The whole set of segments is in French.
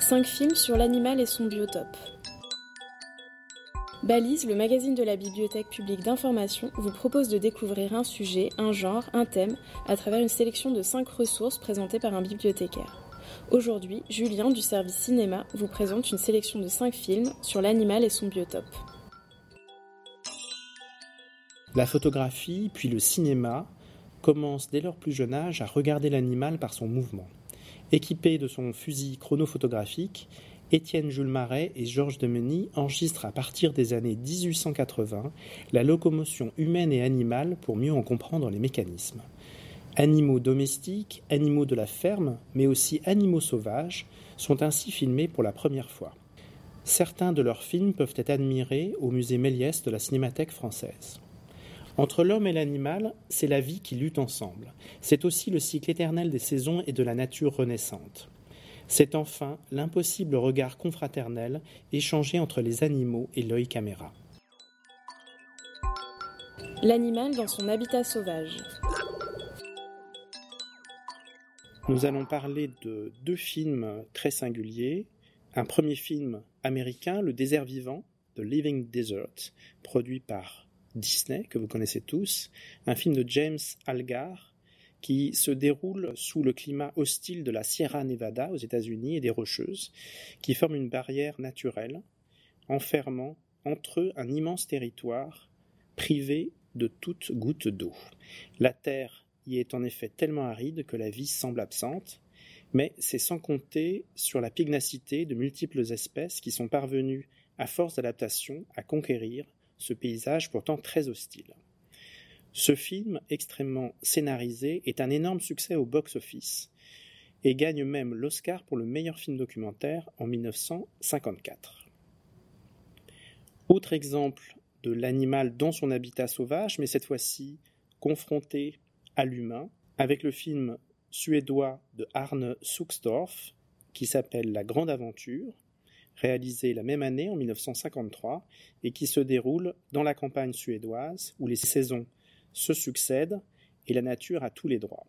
5 films sur l'animal et son biotope. Balise, le magazine de la Bibliothèque publique d'information, vous propose de découvrir un sujet, un genre, un thème, à travers une sélection de 5 ressources présentées par un bibliothécaire. Aujourd'hui, Julien du service cinéma vous présente une sélection de 5 films sur l'animal et son biotope. La photographie, puis le cinéma, commencent dès leur plus jeune âge à regarder l'animal par son mouvement. Équipé de son fusil chronophotographique, Étienne Jules Marais et Georges Demeny enregistrent à partir des années 1880 la locomotion humaine et animale pour mieux en comprendre les mécanismes. Animaux domestiques, animaux de la ferme, mais aussi animaux sauvages sont ainsi filmés pour la première fois. Certains de leurs films peuvent être admirés au musée Méliès de la Cinémathèque française. Entre l'homme et l'animal, c'est la vie qui lutte ensemble. C'est aussi le cycle éternel des saisons et de la nature renaissante. C'est enfin l'impossible regard confraternel échangé entre les animaux et l'œil caméra. L'animal dans son habitat sauvage. Nous allons parler de deux films très singuliers. Un premier film américain, Le désert vivant, The Living Desert, produit par Disney, que vous connaissez tous, un film de James Algar, qui se déroule sous le climat hostile de la Sierra Nevada aux États-Unis et des Rocheuses, qui forment une barrière naturelle, enfermant entre eux un immense territoire privé de toute goutte d'eau. La terre y est en effet tellement aride que la vie semble absente, mais c'est sans compter sur la pignacité de multiples espèces qui sont parvenues, à force d'adaptation, à conquérir ce paysage pourtant très hostile. Ce film, extrêmement scénarisé, est un énorme succès au box-office et gagne même l'Oscar pour le meilleur film documentaire en 1954. Autre exemple de l'animal dans son habitat sauvage, mais cette fois-ci confronté à l'humain, avec le film suédois de Arne Suxdorf qui s'appelle La Grande Aventure, réalisé la même année en 1953 et qui se déroule dans la campagne suédoise où les saisons se succèdent et la nature a tous les droits.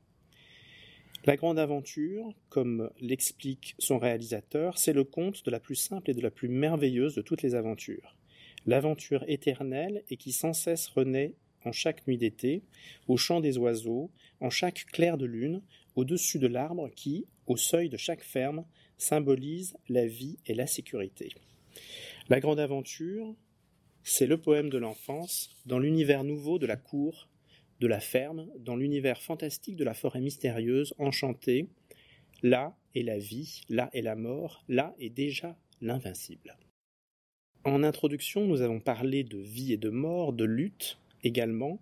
La grande aventure, comme l'explique son réalisateur, c'est le conte de la plus simple et de la plus merveilleuse de toutes les aventures. L'aventure éternelle et qui sans cesse renaît en chaque nuit d'été, au chant des oiseaux, en chaque clair de lune, au-dessus de l'arbre qui, au seuil de chaque ferme, symbolise la vie et la sécurité. La grande aventure, c'est le poème de l'enfance dans l'univers nouveau de la cour de la ferme dans l'univers fantastique de la forêt mystérieuse, enchantée. Là est la vie, là est la mort, là est déjà l'invincible. En introduction, nous avons parlé de vie et de mort, de lutte également.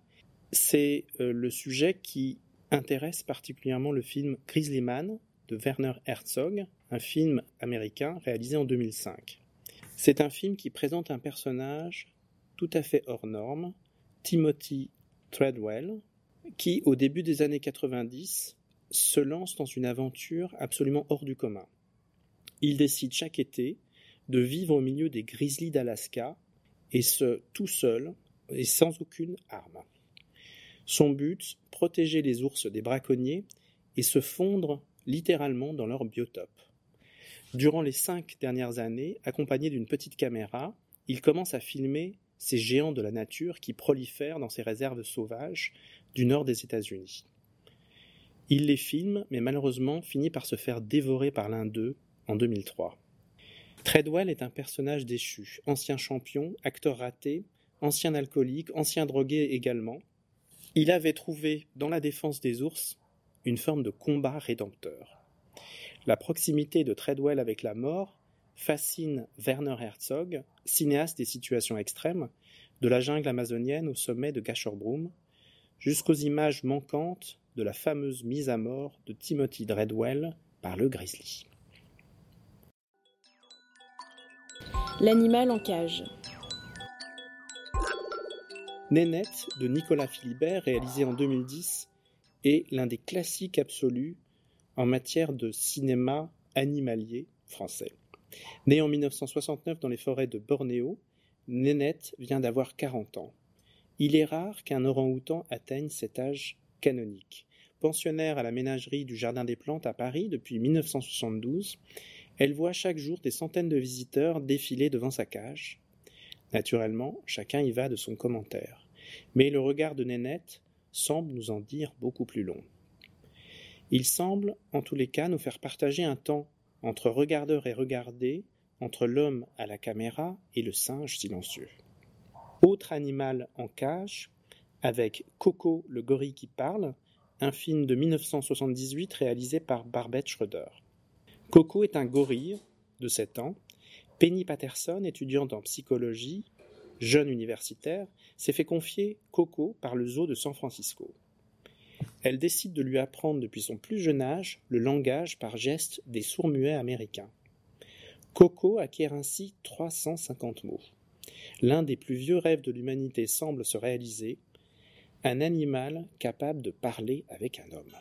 C'est euh, le sujet qui intéresse particulièrement le film Grizzly Man de Werner Herzog, un film américain réalisé en 2005. C'est un film qui présente un personnage tout à fait hors norme, Timothy Treadwell, qui, au début des années 90, se lance dans une aventure absolument hors du commun. Il décide chaque été de vivre au milieu des grizzlies d'Alaska, et ce, tout seul et sans aucune arme. Son but, protéger les ours des braconniers et se fondre littéralement dans leur biotope. Durant les cinq dernières années, accompagné d'une petite caméra, il commence à filmer ces géants de la nature qui prolifèrent dans ces réserves sauvages du nord des États-Unis. Il les filme, mais malheureusement finit par se faire dévorer par l'un d'eux en 2003. Treadwell est un personnage déchu, ancien champion, acteur raté, ancien alcoolique, ancien drogué également. Il avait trouvé dans la défense des ours une forme de combat rédempteur. La proximité de Treadwell avec la mort fascine Werner Herzog, cinéaste des situations extrêmes, de la jungle amazonienne au sommet de Gasherbrum, jusqu'aux images manquantes de la fameuse mise à mort de Timothy Dreadwell par le grizzly. L'animal en cage. Nénette de Nicolas Philibert, réalisé en 2010, est l'un des classiques absolus en matière de cinéma animalier français. Né en 1969 dans les forêts de Bornéo, Nénette vient d'avoir 40 ans. Il est rare qu'un orang-outan atteigne cet âge canonique. Pensionnaire à la ménagerie du Jardin des Plantes à Paris depuis 1972, Elle voit chaque jour des centaines de visiteurs défiler devant sa cage. Naturellement, chacun y va de son commentaire. Mais le regard de Nénette semble nous en dire beaucoup plus long. Il semble, en tous les cas, nous faire partager un temps entre regardeur et regardé, entre l'homme à la caméra et le singe silencieux. Autre animal en cage, avec Coco le gorille qui parle, un film de 1978 réalisé par Barbette Schroeder. Coco est un gorille de 7 ans. Penny Patterson, étudiante en psychologie, jeune universitaire, s'est fait confier Coco par le zoo de San Francisco. Elle décide de lui apprendre depuis son plus jeune âge le langage par geste des sourds-muets américains. Coco acquiert ainsi 350 mots. L'un des plus vieux rêves de l'humanité semble se réaliser, un animal capable de parler avec un homme.